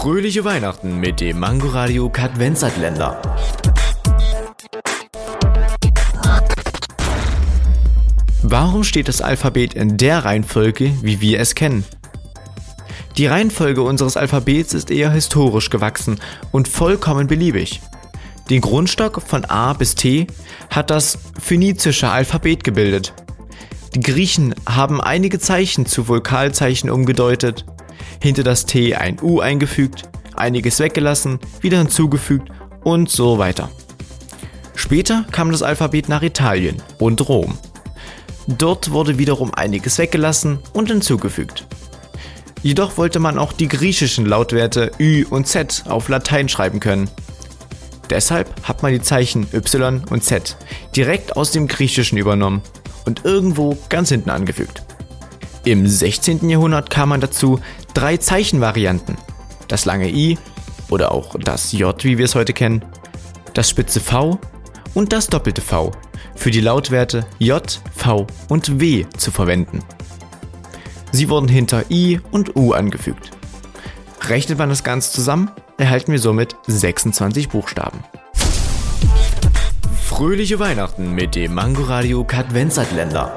Fröhliche Weihnachten mit dem Mangoradio Kadvenzatländer. Warum steht das Alphabet in der Reihenfolge, wie wir es kennen? Die Reihenfolge unseres Alphabets ist eher historisch gewachsen und vollkommen beliebig. Den Grundstock von A bis T hat das phönizische Alphabet gebildet. Die Griechen haben einige Zeichen zu Vokalzeichen umgedeutet, hinter das T ein U eingefügt, einiges weggelassen, wieder hinzugefügt und so weiter. Später kam das Alphabet nach Italien und Rom. Dort wurde wiederum einiges weggelassen und hinzugefügt. Jedoch wollte man auch die griechischen Lautwerte Ü und Z auf Latein schreiben können. Deshalb hat man die Zeichen Y und Z direkt aus dem Griechischen übernommen und irgendwo ganz hinten angefügt. Im 16. Jahrhundert kam man dazu drei Zeichenvarianten. Das lange I oder auch das J, wie wir es heute kennen, das spitze V und das doppelte V für die Lautwerte J, V und W zu verwenden. Sie wurden hinter I und U angefügt. Rechnet man das Ganze zusammen, erhalten wir somit 26 Buchstaben. Fröhliche Weihnachten mit dem Mangoradio Kadvenzatländer.